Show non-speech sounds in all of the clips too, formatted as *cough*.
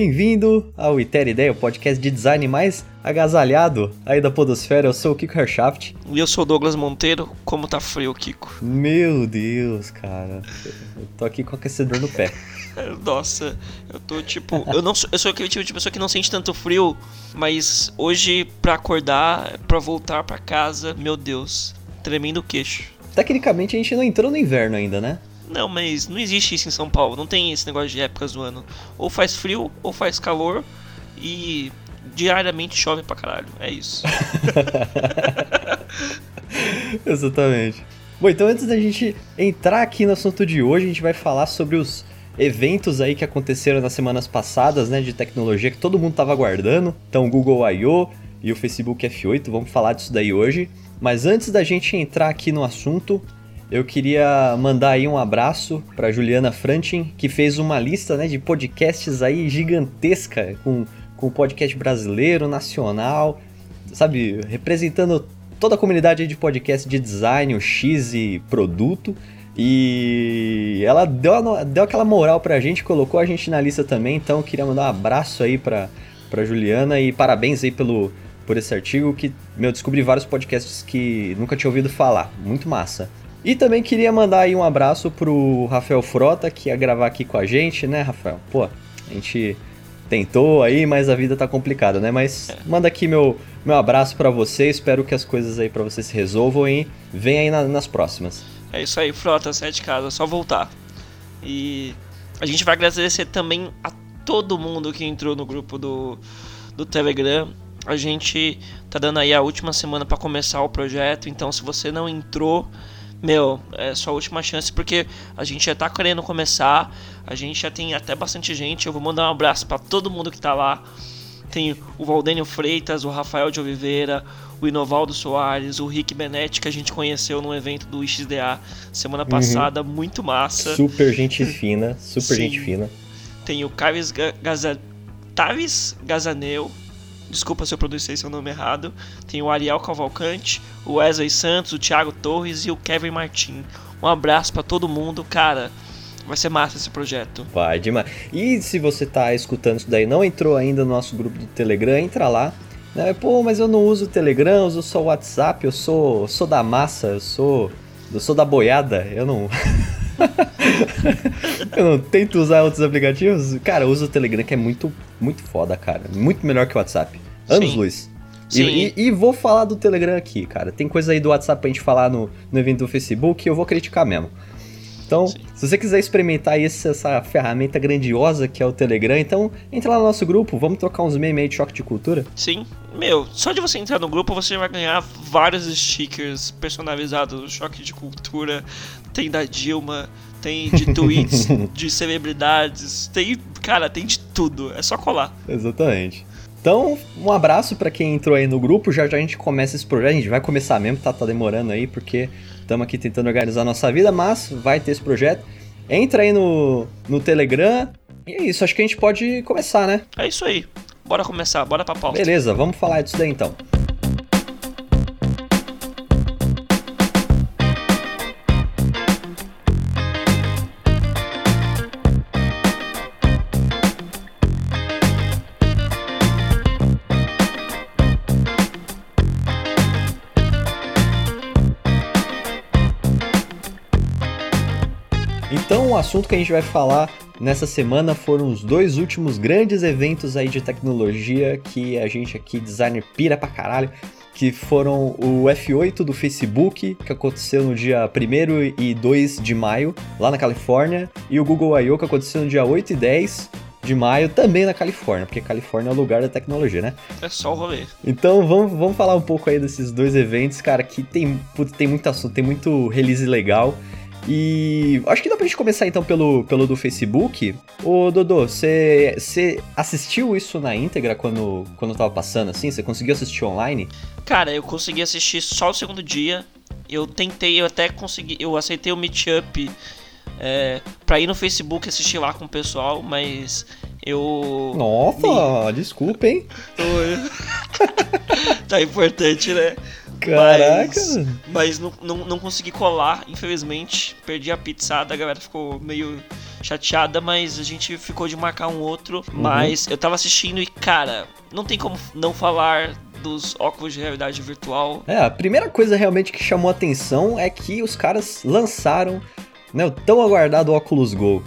Bem-vindo ao Iter Ideia, o podcast de design mais agasalhado aí da podosfera. Eu sou o Kiko Herschaft. E eu sou o Douglas Monteiro. Como tá frio, Kiko? Meu Deus, cara. Eu tô aqui com aquecedor no pé. *laughs* Nossa, eu tô tipo. Eu não sou, eu sou aquele tipo de pessoa que não sente tanto frio, mas hoje, pra acordar, pra voltar pra casa, meu Deus, tremendo queixo. Tecnicamente a gente não entrou no inverno ainda, né? Não, mas não existe isso em São Paulo. Não tem esse negócio de épocas do ano. Ou faz frio, ou faz calor. E diariamente chove pra caralho. É isso. *laughs* Exatamente. Bom, então antes da gente entrar aqui no assunto de hoje, a gente vai falar sobre os eventos aí que aconteceram nas semanas passadas, né, de tecnologia que todo mundo tava aguardando. Então, o Google I.O. e o Facebook F8, vamos falar disso daí hoje. Mas antes da gente entrar aqui no assunto, eu queria mandar aí um abraço para Juliana Frantin, que fez uma lista né, de podcasts aí gigantesca, com, com podcast brasileiro, nacional, sabe, representando toda a comunidade de podcast de design, o X e produto. E ela deu, deu aquela moral pra gente, colocou a gente na lista também, então eu queria mandar um abraço aí pra, pra Juliana e parabéns aí pelo, por esse artigo que, meu, descobri vários podcasts que nunca tinha ouvido falar. Muito massa. E também queria mandar aí um abraço pro Rafael Frota, que ia gravar aqui com a gente, né, Rafael? Pô, a gente tentou aí, mas a vida tá complicada, né? Mas manda aqui meu, meu abraço para você, espero que as coisas aí para você se resolvam e vem aí na, nas próximas. É isso aí, Frota, sai de casa, é só voltar. E a gente vai agradecer também a todo mundo que entrou no grupo do, do Telegram. A gente tá dando aí a última semana para começar o projeto, então se você não entrou, meu, é sua última chance porque a gente já tá querendo começar, a gente já tem até bastante gente. Eu vou mandar um abraço para todo mundo que tá lá. Tem o Valdênio Freitas, o Rafael de Oliveira, o Inovaldo Soares, o Rick Benetti, que a gente conheceu no evento do XDA semana uhum. passada, uhum. muito massa. Super gente fina, super Sim. gente fina. Tem o Caves Gaza... Tavis Gazaneu, desculpa se eu pronunciei seu nome errado. Tem o Ariel Cavalcante, o Wesley Santos, o Thiago Torres e o Kevin Martin. Um abraço para todo mundo, cara. Vai ser massa esse projeto. Vai demais. E se você tá escutando isso daí não entrou ainda no nosso grupo do Telegram, entra lá. Né? Pô, mas eu não uso o Telegram, uso só o WhatsApp, eu sou, sou da massa, eu sou, eu sou da boiada, eu não. *laughs* *laughs* eu não tento usar outros aplicativos. Cara, eu uso o Telegram que é muito, muito foda, cara. Muito melhor que o WhatsApp. Anos luz. E, e, e, vou falar do Telegram aqui, cara. Tem coisa aí do WhatsApp pra gente falar no, no evento do Facebook e eu vou criticar mesmo. Então, Sim. se você quiser experimentar esse, essa ferramenta grandiosa que é o Telegram, então entra lá no nosso grupo, vamos trocar uns memes aí de choque de cultura. Sim, meu, só de você entrar no grupo você vai ganhar vários stickers personalizados do choque de cultura. Tem da Dilma, tem de tweets *laughs* de celebridades, tem, cara, tem de tudo. É só colar. Exatamente. Então, um abraço para quem entrou aí no grupo. Já já a gente começa esse projeto. A gente vai começar mesmo, tá, tá demorando aí, porque estamos aqui tentando organizar a nossa vida, mas vai ter esse projeto. Entra aí no, no Telegram. E é isso, acho que a gente pode começar, né? É isso aí. Bora começar, bora pra pauta. Beleza, vamos falar disso daí então. Assunto que a gente vai falar nessa semana foram os dois últimos grandes eventos aí de tecnologia que a gente aqui, designer, pira pra caralho, que foram o F8 do Facebook, que aconteceu no dia 1 e 2 de maio, lá na Califórnia, e o Google I.O., que aconteceu no dia 8 e 10 de maio, também na Califórnia, porque Califórnia é o lugar da tecnologia, né? É só o rolê. Então vamos, vamos falar um pouco aí desses dois eventos, cara, que tem, tem muito assunto, tem muito release legal. E acho que dá pra gente começar então pelo, pelo do Facebook. Ô Dodô, você assistiu isso na íntegra quando, quando tava passando assim? Você conseguiu assistir online? Cara, eu consegui assistir só o segundo dia. Eu tentei, eu até consegui, eu aceitei o Meetup é, pra ir no Facebook assistir lá com o pessoal, mas eu. Nossa, me... desculpa, hein? *laughs* tá importante, né? Caraca! Mas, mas não, não, não, consegui colar, infelizmente. Perdi a pizzada, a galera ficou meio chateada, mas a gente ficou de marcar um outro. Uhum. Mas eu tava assistindo e, cara, não tem como não falar dos óculos de realidade virtual. É, a primeira coisa realmente que chamou atenção é que os caras lançaram né, o tão aguardado Oculus Go.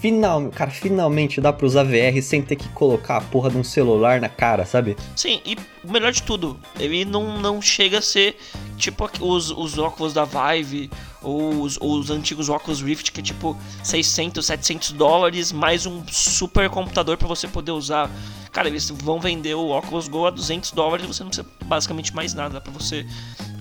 Final, cara, finalmente dá pra usar VR sem ter que colocar a porra de um celular na cara, sabe? Sim, e o melhor de tudo, ele não, não chega a ser tipo os, os óculos da Vive ou os, os antigos óculos Rift, que é tipo 600, 700 dólares, mais um super computador para você poder usar. Cara, eles vão vender o Oculus Go a 200 dólares e você não precisa basicamente mais nada para você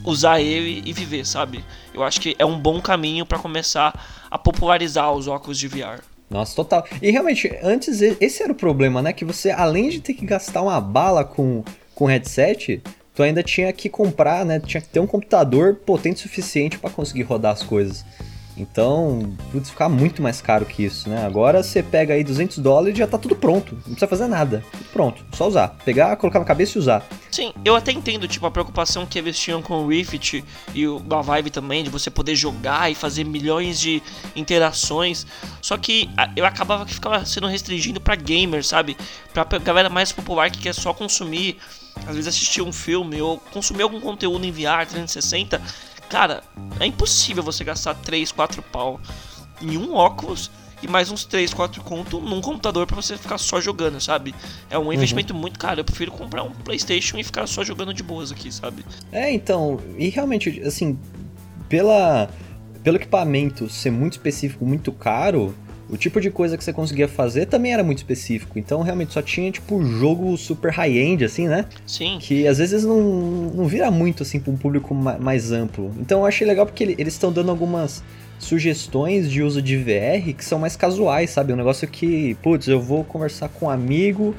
usar ele e viver, sabe? Eu acho que é um bom caminho para começar a popularizar os óculos de VR. Nossa, total. E realmente, antes esse era o problema, né? Que você, além de ter que gastar uma bala com, com headset, tu ainda tinha que comprar, né? Tinha que ter um computador potente o suficiente para conseguir rodar as coisas. Então, putz, ficar muito mais caro que isso, né? Agora você pega aí 200 dólares e já tá tudo pronto. Não precisa fazer nada. Tudo pronto. Só usar. Pegar, colocar na cabeça e usar. Sim, eu até entendo, tipo, a preocupação que eles tinham com o Rift e o da Vive também, de você poder jogar e fazer milhões de interações. Só que eu acabava que ficava sendo restringido para gamers, sabe? Pra galera mais popular que quer só consumir, às vezes assistir um filme ou consumir algum conteúdo em VR 360 Cara, é impossível você gastar 3, 4 pau em um óculos e mais uns 3, 4 conto num computador para você ficar só jogando, sabe? É um uhum. investimento uhum. muito caro. Eu prefiro comprar um PlayStation e ficar só jogando de boas aqui, sabe? É, então, e realmente, assim, pela pelo equipamento ser muito específico, muito caro, o tipo de coisa que você conseguia fazer também era muito específico. Então, realmente, só tinha, tipo, jogo super high-end, assim, né? Sim. Que às vezes não, não vira muito, assim, pra um público mais amplo. Então, eu achei legal porque eles estão dando algumas sugestões de uso de VR que são mais casuais, sabe? Um negócio que, putz, eu vou conversar com um amigo,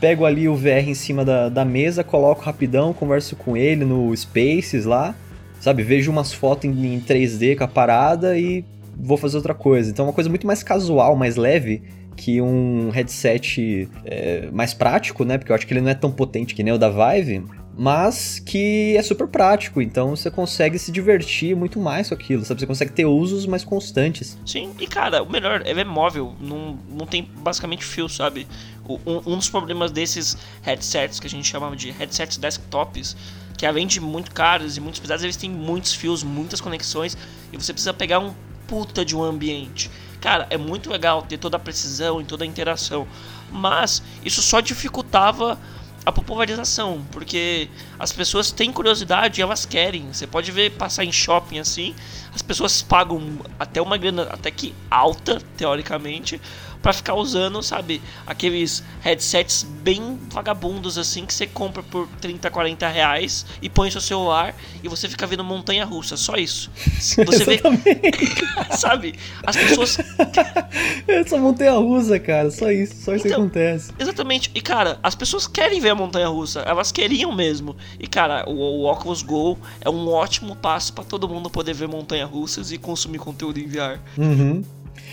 pego ali o VR em cima da, da mesa, coloco rapidão, converso com ele no Spaces lá, sabe? Vejo umas fotos em, em 3D com a parada e vou fazer outra coisa. Então é uma coisa muito mais casual, mais leve que um headset é, mais prático, né? Porque eu acho que ele não é tão potente que nem o da Vive, mas que é super prático, então você consegue se divertir muito mais com aquilo, sabe? Você consegue ter usos mais constantes. Sim, e cara, o melhor, ele é móvel, não, não tem basicamente fio, sabe? Um, um dos problemas desses headsets que a gente chamava de headsets desktops que além de muito caros e muito pesados, eles têm muitos fios, muitas conexões, e você precisa pegar um puta de um ambiente. Cara, é muito legal ter toda a precisão e toda a interação, mas isso só dificultava a popularização, porque as pessoas têm curiosidade, elas querem. Você pode ver passar em shopping assim, as pessoas pagam até uma grana até que alta, teoricamente, para ficar usando, sabe, aqueles headsets bem vagabundos assim que você compra por 30, 40 reais e põe no seu celular e você fica vendo montanha russa, só isso. *laughs* Você vê. *laughs* sabe? As pessoas. *laughs* Essa montanha russa, cara, só isso, só isso então, que acontece. Exatamente. E cara, as pessoas querem ver a montanha russa, elas queriam mesmo. E cara, o, o Oculus Go é um ótimo passo para todo mundo poder ver montanha russas e consumir conteúdo em VR. Uhum.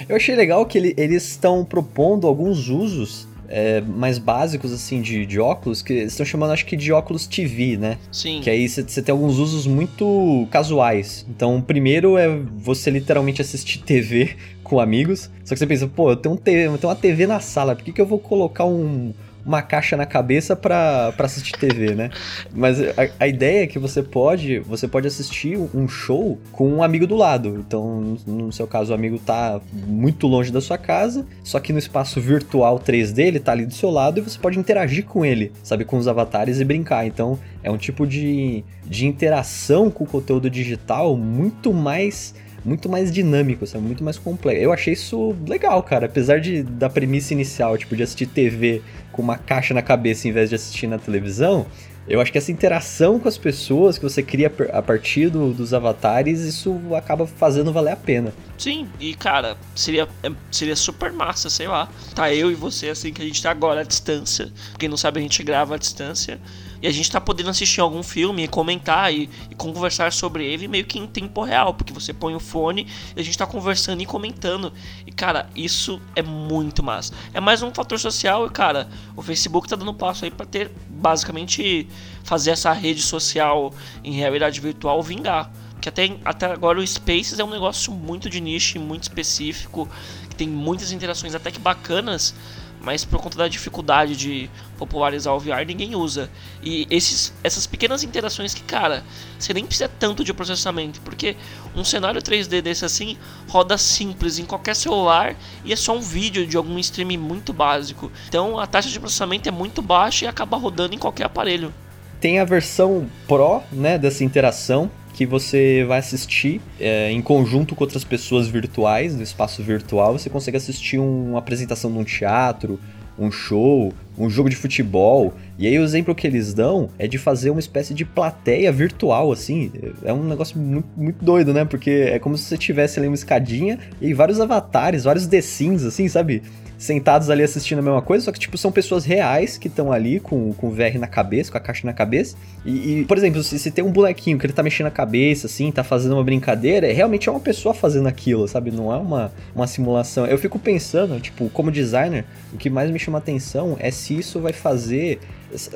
Eu achei legal que ele, eles estão propondo alguns usos é, mais básicos, assim, de, de óculos, que eles estão chamando, acho que, de óculos TV, né? Sim. Que aí você tem alguns usos muito casuais. Então, o primeiro é você literalmente assistir TV *laughs* com amigos. Só que você pensa, pô, eu tenho, um TV, eu tenho uma TV na sala, por que, que eu vou colocar um uma caixa na cabeça para assistir TV, né? Mas a, a, ideia é que você pode, você pode assistir um show com um amigo do lado. Então, no seu caso, o amigo tá muito longe da sua casa, só que no espaço virtual 3D ele tá ali do seu lado e você pode interagir com ele, sabe, com os avatares e brincar. Então, é um tipo de, de interação com o conteúdo digital muito mais muito mais dinâmico, sabe? Muito mais complexo. Eu achei isso legal, cara. Apesar de, da premissa inicial, tipo, de assistir TV com uma caixa na cabeça em vez de assistir na televisão, eu acho que essa interação com as pessoas que você cria a partir do, dos avatares, isso acaba fazendo valer a pena. Sim, e cara, seria, é, seria super massa, sei lá. Tá eu e você, assim, que a gente tá agora à distância. Quem não sabe, a gente grava à distância e a gente tá podendo assistir algum filme e comentar e, e, conversar sobre ele meio que em tempo real, porque você põe o fone e a gente tá conversando e comentando. E cara, isso é muito massa. É mais um fator social e cara, o Facebook tá dando passo aí para ter basicamente fazer essa rede social em realidade virtual vingar. Que até, até agora o Spaces é um negócio muito de nicho, muito específico, que tem muitas interações até que bacanas, mas por conta da dificuldade de popularizar o VR, ninguém usa. E esses, essas pequenas interações que, cara, você nem precisa tanto de processamento, porque um cenário 3D desse assim roda simples em qualquer celular e é só um vídeo de algum streaming muito básico. Então a taxa de processamento é muito baixa e acaba rodando em qualquer aparelho. Tem a versão Pro, né, dessa interação, que você vai assistir é, em conjunto com outras pessoas virtuais, no espaço virtual, você consegue assistir uma apresentação de um teatro, um show, um jogo de futebol. E aí o exemplo que eles dão é de fazer uma espécie de plateia virtual, assim. É um negócio muito, muito doido, né? Porque é como se você tivesse ali uma escadinha e vários avatares, vários The Sims, assim, sabe? Sentados ali assistindo a mesma coisa, só que, tipo, são pessoas reais que estão ali com, com o VR na cabeça, com a caixa na cabeça. E, e por exemplo, se, se, tem um bonequinho que ele tá mexendo a cabeça, assim, tá fazendo uma brincadeira, é, realmente é uma pessoa fazendo aquilo, sabe? Não é uma, uma simulação. Eu fico pensando, tipo, como designer, o que mais me chama atenção é se isso vai fazer,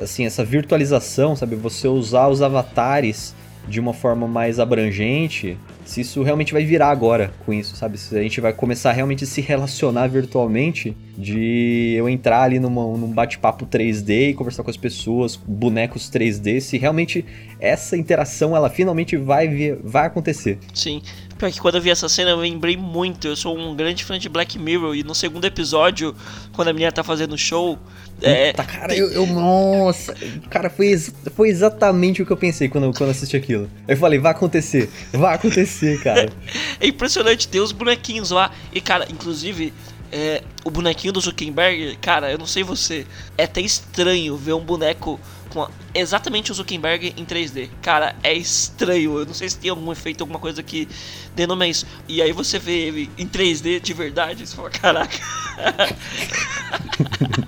assim, essa virtualização, sabe? Você usar os avatares de uma forma mais abrangente, se isso realmente vai virar agora com isso, sabe? Se a gente vai começar realmente a se relacionar virtualmente, de eu entrar ali numa, num bate-papo 3D e conversar com as pessoas, bonecos 3D, se realmente essa interação ela finalmente vai, vai acontecer. Sim. Pior que quando eu vi essa cena eu lembrei muito. Eu sou um grande fã de Black Mirror e no segundo episódio, quando a menina tá fazendo show. É, Puta, cara, eu, eu, Nossa, cara, foi, foi exatamente o que eu pensei quando, quando assisti aquilo. Eu falei, vai acontecer, vai acontecer, cara. *laughs* é impressionante, tem os bonequinhos lá. E, cara, inclusive, é, o bonequinho do Zuckerberg, cara, eu não sei você, é até estranho ver um boneco com exatamente o Zuckerberg em 3D. Cara, é estranho. Eu não sei se tem algum efeito, alguma coisa que denome isso. E aí você vê ele em 3D de verdade e você fala, caraca. *laughs*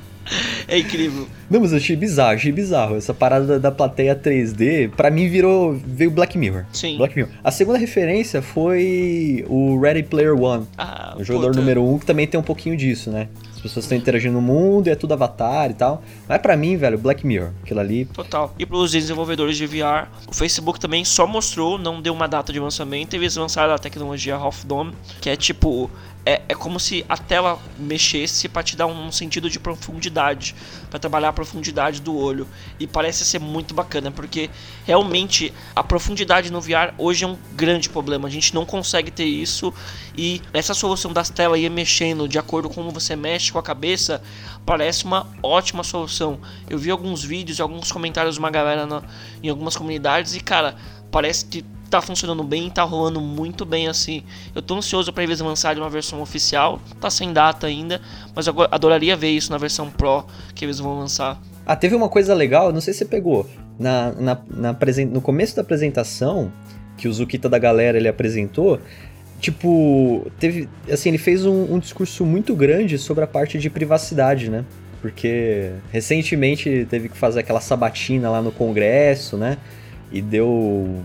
é incrível. Não, mas eu achei bizarro, achei bizarro. Essa parada da plateia 3D, pra mim virou. veio Black Mirror. Sim. Black Mirror. A segunda referência foi o Ready Player One. Ah, o jogador puta. número 1, um, que também tem um pouquinho disso, né? As pessoas estão interagindo no mundo e é tudo avatar e tal. Mas para mim, velho, Black Mirror, aquilo ali. Total. E pros desenvolvedores de VR, o Facebook também só mostrou, não deu uma data de lançamento, eles lançaram a tecnologia Half Dome, que é tipo é, é como se a tela mexesse para te dar um sentido de profundidade, para trabalhar a profundidade do olho. E parece ser muito bacana, porque realmente a profundidade no VR hoje é um grande problema. A gente não consegue ter isso e essa solução das telas ir mexendo de acordo com como você mexe com a cabeça parece uma ótima solução. Eu vi alguns vídeos e alguns comentários de uma galera na, em algumas comunidades e cara, parece que tá funcionando bem, tá rolando muito bem assim. Eu tô ansioso para eles lançarem uma versão oficial, tá sem data ainda, mas eu adoraria ver isso na versão Pro que eles vão lançar. Ah, teve uma coisa legal, não sei se você pegou. Na, na, na no começo da apresentação, que o Zukita da galera ele apresentou, tipo, teve. Assim, ele fez um, um discurso muito grande sobre a parte de privacidade, né? Porque recentemente teve que fazer aquela sabatina lá no Congresso, né? E deu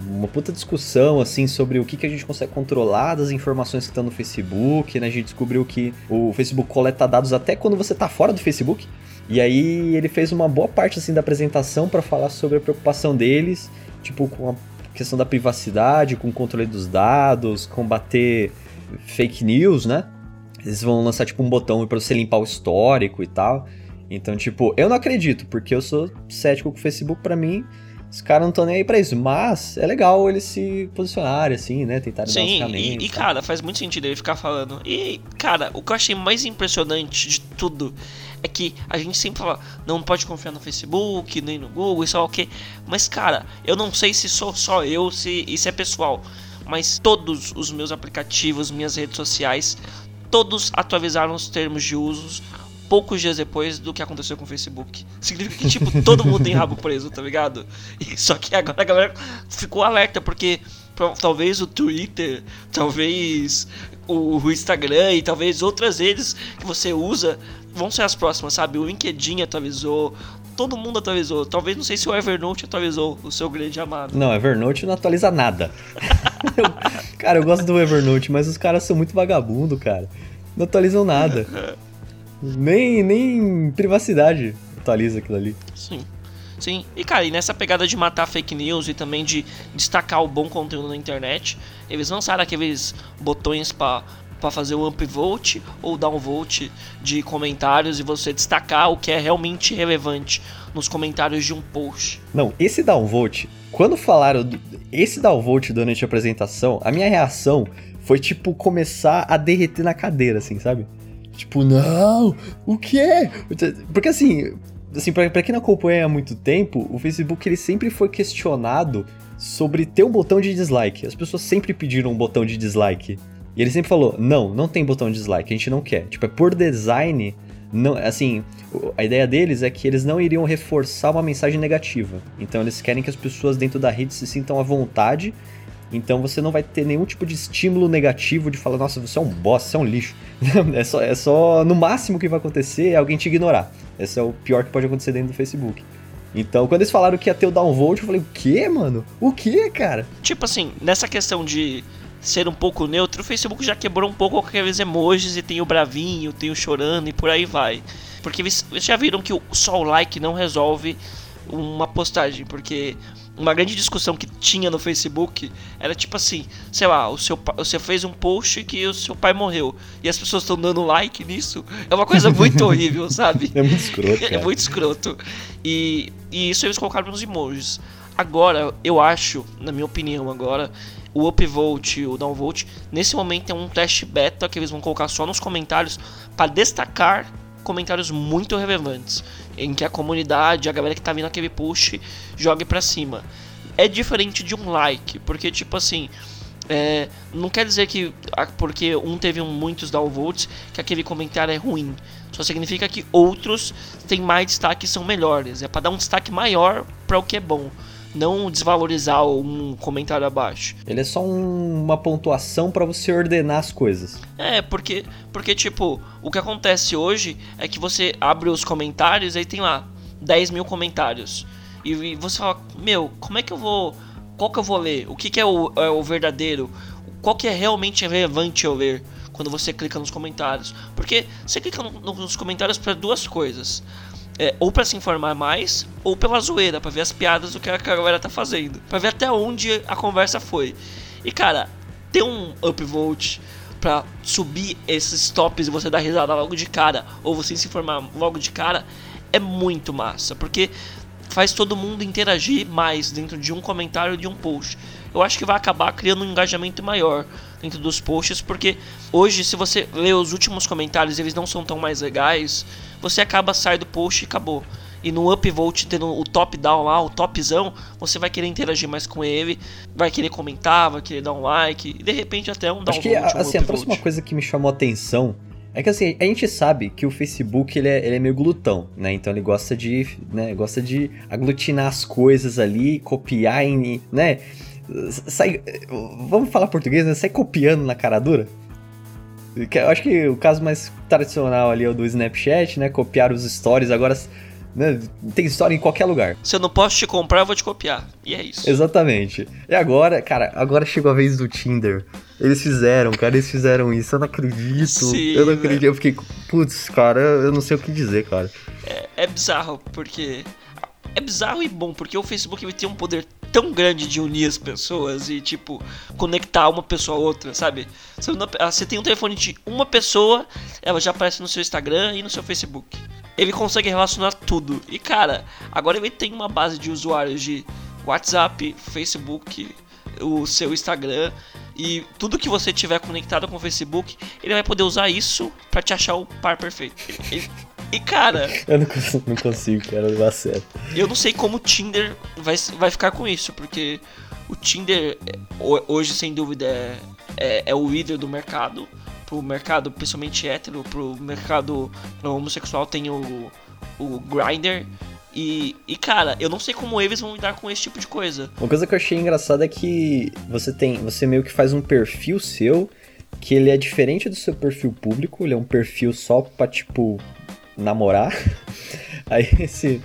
uma puta discussão assim sobre o que, que a gente consegue controlar das informações que estão no Facebook, né? A gente descobriu que o Facebook coleta dados até quando você tá fora do Facebook. E aí ele fez uma boa parte assim da apresentação para falar sobre a preocupação deles, tipo com a questão da privacidade, com o controle dos dados, combater fake news, né? Eles vão lançar tipo um botão para você limpar o histórico e tal. Então, tipo, eu não acredito, porque eu sou cético com o Facebook, para mim, os caras não estão nem aí pra isso. Mas é legal eles se posicionarem, assim, né? Tentarem Sim, dar e, e cara, faz muito sentido ele ficar falando. E, cara, o que eu achei mais impressionante de tudo é que a gente sempre fala, não pode confiar no Facebook, nem no Google, isso é o que. Mas, cara, eu não sei se sou só eu, se isso é pessoal. Mas todos os meus aplicativos, minhas redes sociais, todos atualizaram os termos de usos poucos dias depois do que aconteceu com o Facebook. Significa que, tipo, todo mundo tem rabo preso, tá ligado? E, só que agora a galera ficou alerta, porque talvez o Twitter, talvez o, Instagram e talvez outras redes que você usa vão ser as próximas, sabe? O LinkedIn atualizou, todo mundo atualizou. Talvez não sei se o Evernote atualizou o seu grande amado. Não, Evernote não atualiza nada. *laughs* cara, eu gosto do Evernote, mas os caras são muito vagabundo, cara. Não atualizam nada. *laughs* Nem, nem privacidade atualiza aquilo ali. Sim. Sim, e cara, e nessa pegada de matar fake news e também de destacar o bom conteúdo na internet, eles lançaram aqueles botões para para fazer o upvote ou downvote de comentários e você destacar o que é realmente relevante nos comentários de um post. Não, esse downvote, quando falaram do, esse downvote durante a apresentação, a minha reação foi tipo começar a derreter na cadeira, assim, sabe? Tipo, não, o quê? Porque assim, assim pra, pra quem não acompanha há muito tempo, o Facebook ele sempre foi questionado sobre ter um botão de dislike. As pessoas sempre pediram um botão de dislike. E ele sempre falou: não, não tem botão de dislike, a gente não quer. Tipo, é por design. Não, assim, a ideia deles é que eles não iriam reforçar uma mensagem negativa. Então eles querem que as pessoas dentro da rede se sintam à vontade. Então você não vai ter nenhum tipo de estímulo negativo de falar, nossa, você é um boss, você é um lixo. *laughs* é, só, é só, no máximo que vai acontecer é alguém te ignorar. Esse é o pior que pode acontecer dentro do Facebook. Então, quando eles falaram que ia ter o downvote, eu falei, o quê, mano? O quê, cara? Tipo assim, nessa questão de ser um pouco neutro, o Facebook já quebrou um pouco aqueles emojis e tem o bravinho, tem o chorando e por aí vai. Porque eles já viram que só o like não resolve uma postagem, porque uma grande discussão que tinha no Facebook era tipo assim, sei lá, o seu você fez um post que o seu pai morreu e as pessoas estão dando like nisso. É uma coisa muito *laughs* horrível, sabe? É muito escroto. Cara. É muito escroto. E, e isso eles colocaram nos emojis. Agora, eu acho, na minha opinião agora, o upvote e o downvote, nesse momento é um teste beta que eles vão colocar só nos comentários para destacar comentários muito relevantes, em que a comunidade, a galera que tá vendo aquele push, jogue para cima. É diferente de um like, porque tipo assim, é, não quer dizer que porque um teve muitos downvotes que aquele comentário é ruim. Só significa que outros têm mais destaque e são melhores. É para dar um destaque maior para o que é bom não desvalorizar um comentário abaixo. Ele é só um, uma pontuação para você ordenar as coisas. É, porque, porque, tipo, o que acontece hoje é que você abre os comentários e tem lá 10 mil comentários. E, e, você fala, meu, como é que eu vou. Qual que eu vou ler? O que, que é, o, é o verdadeiro? Qual que é realmente relevante eu ler? Quando você clica nos comentários. Porque você clica no, nos comentários para duas coisas. É, ou para se informar mais, ou pela zoeira, para ver as piadas do que a galera tá fazendo. para ver até onde a conversa foi. E cara, ter um upvote para subir esses tops e você dar risada logo de cara, ou você se informar logo de cara, é muito massa. Porque faz todo mundo interagir mais dentro de um comentário de um post. Eu acho que vai acabar criando um engajamento maior dentro dos posts, porque hoje, se você ler os últimos comentários eles não são tão mais legais, você acaba saindo do post e acabou. E no upvote, tendo o top down lá, o topzão, você vai querer interagir mais com ele, vai querer comentar, vai querer dar um like, e de repente até um downvote. Acho que, um assim, a próxima coisa que me chamou a atenção é que assim, a gente sabe que o Facebook ele é, ele é meio glutão, né? Então ele gosta de, né, gosta de aglutinar as coisas ali, copiar em, né? Sai, vamos falar português, né? Sai copiando na cara dura. Eu acho que o caso mais tradicional ali é o do Snapchat, né? Copiar os stories, agora né? tem história em qualquer lugar. Se eu não posso te comprar, eu vou te copiar. E é isso. Exatamente. E agora, cara, agora chegou a vez do Tinder. Eles fizeram, cara, eles fizeram isso. Eu não acredito. Sim, eu não acredito. Né? Eu fiquei, putz, cara, eu não sei o que dizer, cara. É, é bizarro, porque. É bizarro e bom, porque o Facebook tem um poder tão grande de unir as pessoas e, tipo, conectar uma pessoa a outra, sabe? Você tem um telefone de uma pessoa, ela já aparece no seu Instagram e no seu Facebook. Ele consegue relacionar tudo. E, cara, agora ele tem uma base de usuários de WhatsApp, Facebook, o seu Instagram e tudo que você tiver conectado com o Facebook, ele vai poder usar isso para te achar o par perfeito. Ele, e cara. Eu não consigo, não consigo, cara, levar a sério. Eu não sei como o Tinder vai, vai ficar com isso, porque o Tinder hoje, sem dúvida, é, é, é o líder do mercado. Pro mercado, principalmente hétero, pro mercado homossexual tem o, o Grindr. E, e, cara, eu não sei como eles vão lidar com esse tipo de coisa. Uma coisa que eu achei engraçada é que você tem. Você meio que faz um perfil seu que ele é diferente do seu perfil público, ele é um perfil só pra, tipo, namorar. *laughs* Aí esse.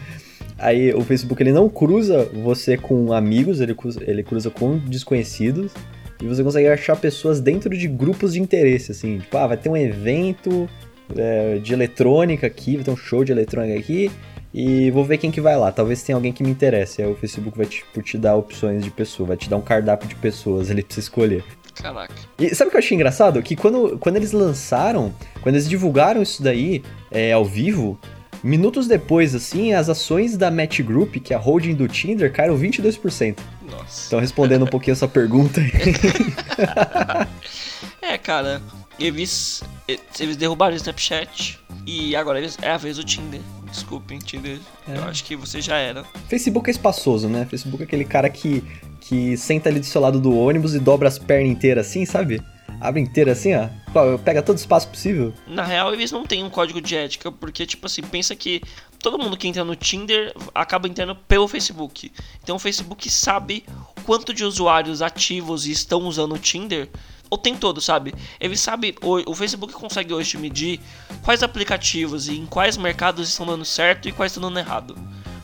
Aí o Facebook ele não cruza você com amigos, ele cruza, ele cruza com desconhecidos. E você consegue achar pessoas dentro de grupos de interesse, assim. Tipo, ah, vai ter um evento é, de eletrônica aqui, vai ter um show de eletrônica aqui e vou ver quem que vai lá. Talvez tenha alguém que me interesse. Aí o Facebook vai te, te dar opções de pessoa, vai te dar um cardápio de pessoas ali pra você escolher. Caraca. E sabe o que eu achei engraçado? Que quando, quando eles lançaram, quando eles divulgaram isso daí é, ao vivo, minutos depois, assim, as ações da Match Group, que é a holding do Tinder, caíram 22%. Nossa. Então, respondendo um pouquinho essa pergunta aí. *laughs* é, cara, eles, eles derrubaram o Snapchat e agora eles, é a vez do Tinder. Desculpem, Tinder. É. Eu acho que você já era. Facebook é espaçoso, né? Facebook é aquele cara que, que senta ali do seu lado do ônibus e dobra as pernas inteiras assim, sabe? Abre inteira assim, ó. Pega todo o espaço possível. Na real, eles não têm um código de ética, porque, tipo assim, pensa que todo mundo que entra no Tinder acaba entrando pelo Facebook. Então o Facebook sabe quanto de usuários ativos estão usando o Tinder o tempo todo, sabe? Ele sabe, o, o Facebook consegue hoje medir quais aplicativos e em quais mercados estão dando certo e quais estão dando errado.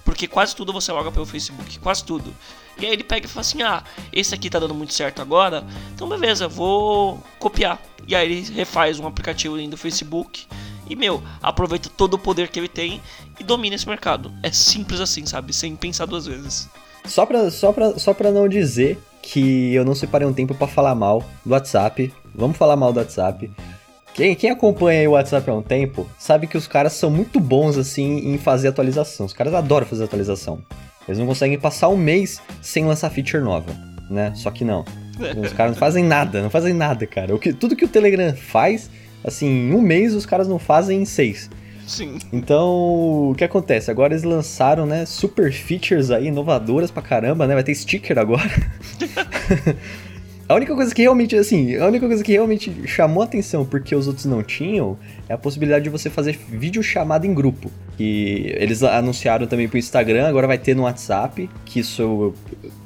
Porque quase tudo você loga pelo Facebook, quase tudo. E aí ele pega e fala assim: ah, esse aqui tá dando muito certo agora, então beleza, vou copiar. E aí ele refaz um aplicativo do Facebook e, meu, aproveita todo o poder que ele tem e domina esse mercado. É simples assim, sabe? Sem pensar duas vezes. Só pra, só pra, só pra não dizer que eu não separei um tempo para falar mal do WhatsApp. Vamos falar mal do WhatsApp. Quem, quem acompanha o WhatsApp há um tempo sabe que os caras são muito bons assim em fazer atualização. Os caras adoram fazer atualização. Eles não conseguem passar um mês sem lançar feature nova, né? Só que não. Os caras não fazem nada, não fazem nada, cara. O que, tudo que o Telegram faz, assim, em um mês os caras não fazem em seis. Sim. Então, o que acontece? Agora eles lançaram, né, super features aí, inovadoras pra caramba, né? Vai ter sticker agora. *laughs* A única coisa que realmente, assim, a única coisa que realmente chamou atenção porque os outros não tinham é a possibilidade de você fazer vídeo chamada em grupo. E eles anunciaram também pro Instagram, agora vai ter no WhatsApp, que isso eu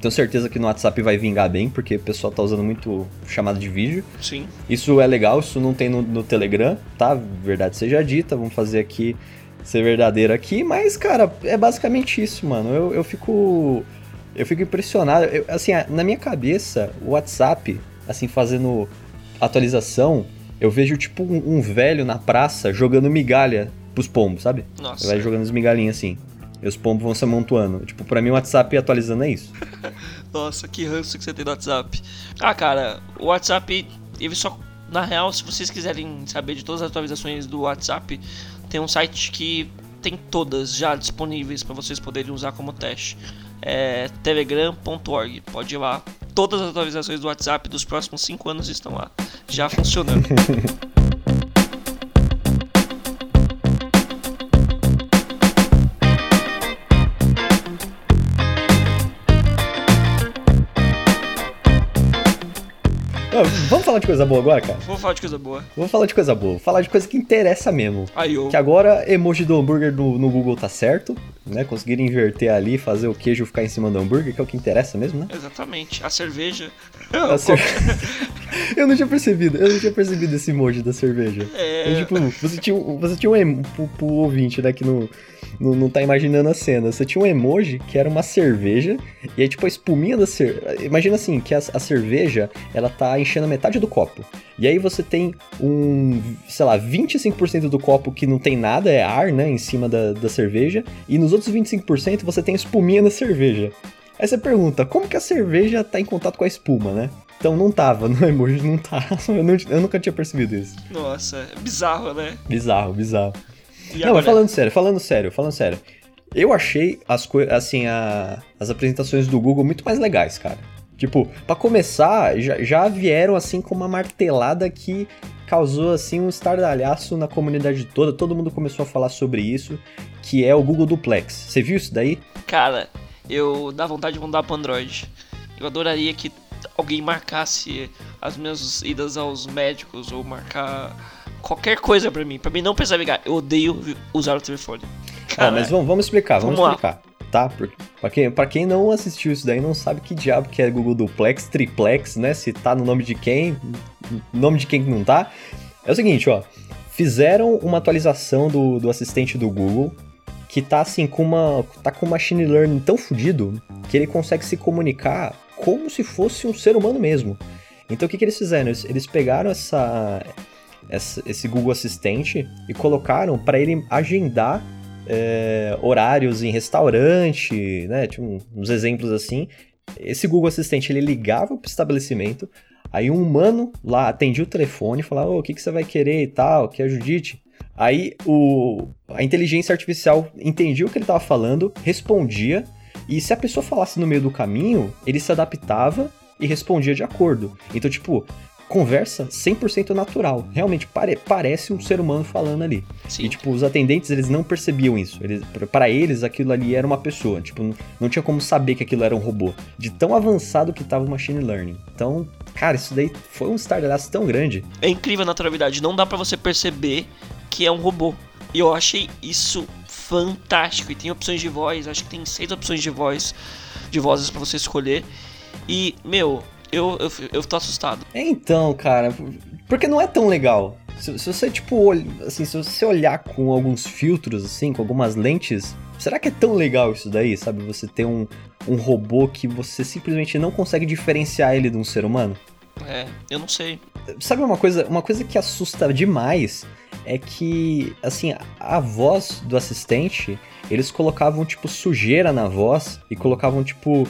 tenho certeza que no WhatsApp vai vingar bem, porque o pessoal tá usando muito chamada de vídeo. Sim. Isso é legal, isso não tem no, no Telegram, tá? Verdade seja dita, vamos fazer aqui ser verdadeiro aqui, mas, cara, é basicamente isso, mano. Eu, eu fico eu fico impressionado. Eu, assim, na minha cabeça, o WhatsApp, assim, fazendo atualização, eu vejo tipo um, um velho na praça jogando migalha pros pombos, sabe? Nossa. Vai jogando as migalhinhas assim. E os pombos vão se amontoando. Tipo, pra mim o WhatsApp atualizando é isso. *laughs* Nossa, que ranço que você tem no WhatsApp. Ah, cara, o WhatsApp, ele só. Na real, se vocês quiserem saber de todas as atualizações do WhatsApp, tem um site que tem todas já disponíveis para vocês poderem usar como teste é telegram.org. Pode ir lá. Todas as atualizações do WhatsApp dos próximos 5 anos estão lá, já funcionando. *laughs* Vamos falar de coisa boa agora, cara? Vamos falar de coisa boa. Vamos falar de coisa boa. Vou falar de coisa que interessa mesmo. Aí, eu... Que agora emoji do hambúrguer no, no Google tá certo, né? Conseguiram inverter ali, fazer o queijo ficar em cima do hambúrguer, que é o que interessa mesmo, né? Exatamente. A cerveja. A *laughs* cer... *laughs* eu não tinha percebido, eu não tinha percebido esse emoji da cerveja. É. Tipo, você tinha, você tinha um. Pro, pro ouvinte, né, que não, não, não tá imaginando a cena. Você tinha um emoji que era uma cerveja, e aí, tipo, a espuminha da cerveja. Imagina assim, que a, a cerveja, ela tá enchendo a metade do copo. E aí você tem um, sei lá, 25% do copo que não tem nada, é ar, né, em cima da, da cerveja, e nos outros 25% você tem a espuminha da cerveja. Aí você pergunta, como que a cerveja tá em contato com a espuma, né? Então não tava, *laughs* no emoji não tava. Eu, não, eu nunca tinha percebido isso. Nossa, é bizarro, né? Bizarro, bizarro. E não, mas falando sério, falando sério, falando sério. Eu achei as coisas, assim, a, as apresentações do Google muito mais legais, cara. Tipo, para começar, já, já vieram assim com uma martelada que causou assim um estardalhaço na comunidade toda. Todo mundo começou a falar sobre isso, que é o Google Duplex. Você viu isso daí? Cara, eu dá vontade de mudar para Android. Eu adoraria que alguém marcasse as minhas idas aos médicos ou marcar qualquer coisa para mim, para mim não precisar ligar. Eu odeio usar o telefone. Cara, ah, mas vamos, vamos explicar, vamos, vamos explicar. Lá tá? Pra, quem, pra quem não assistiu isso daí, não sabe que diabo que é Google Duplex, Triplex, né? Se tá no nome de quem, nome de quem que não tá. É o seguinte, ó. Fizeram uma atualização do, do assistente do Google que tá assim com uma. tá com machine learning tão fodido que ele consegue se comunicar como se fosse um ser humano mesmo. Então o que, que eles fizeram? Eles, eles pegaram essa, esse Google Assistente e colocaram para ele agendar é, horários em restaurante, né? Tinha uns exemplos assim. Esse Google Assistente ele ligava para o estabelecimento, aí um humano lá atendia o telefone e falava: oh, o que, que você vai querer e tal, que é a Judite. Aí o, a inteligência artificial entendia o que ele estava falando, respondia, e se a pessoa falasse no meio do caminho, ele se adaptava e respondia de acordo. Então, tipo, conversa 100% natural. Realmente pare parece um ser humano falando ali. Sim. E, tipo, os atendentes, eles não percebiam isso. Eles, para eles, aquilo ali era uma pessoa. Tipo, não, não tinha como saber que aquilo era um robô. De tão avançado que tava o machine learning. Então, cara, isso daí foi um estardalhaço tão grande. É incrível a naturalidade. Não dá para você perceber que é um robô. E eu achei isso fantástico. E tem opções de voz. Acho que tem seis opções de voz. De vozes para você escolher. E, meu, eu, eu, eu tô assustado. Então, cara, porque não é tão legal. Se, se, você, tipo, assim, se você olhar com alguns filtros, assim, com algumas lentes, será que é tão legal isso daí, sabe? Você ter um, um robô que você simplesmente não consegue diferenciar ele de um ser humano? É, eu não sei. Sabe uma coisa, uma coisa que assusta demais é que, assim, a voz do assistente, eles colocavam, tipo, sujeira na voz e colocavam, tipo,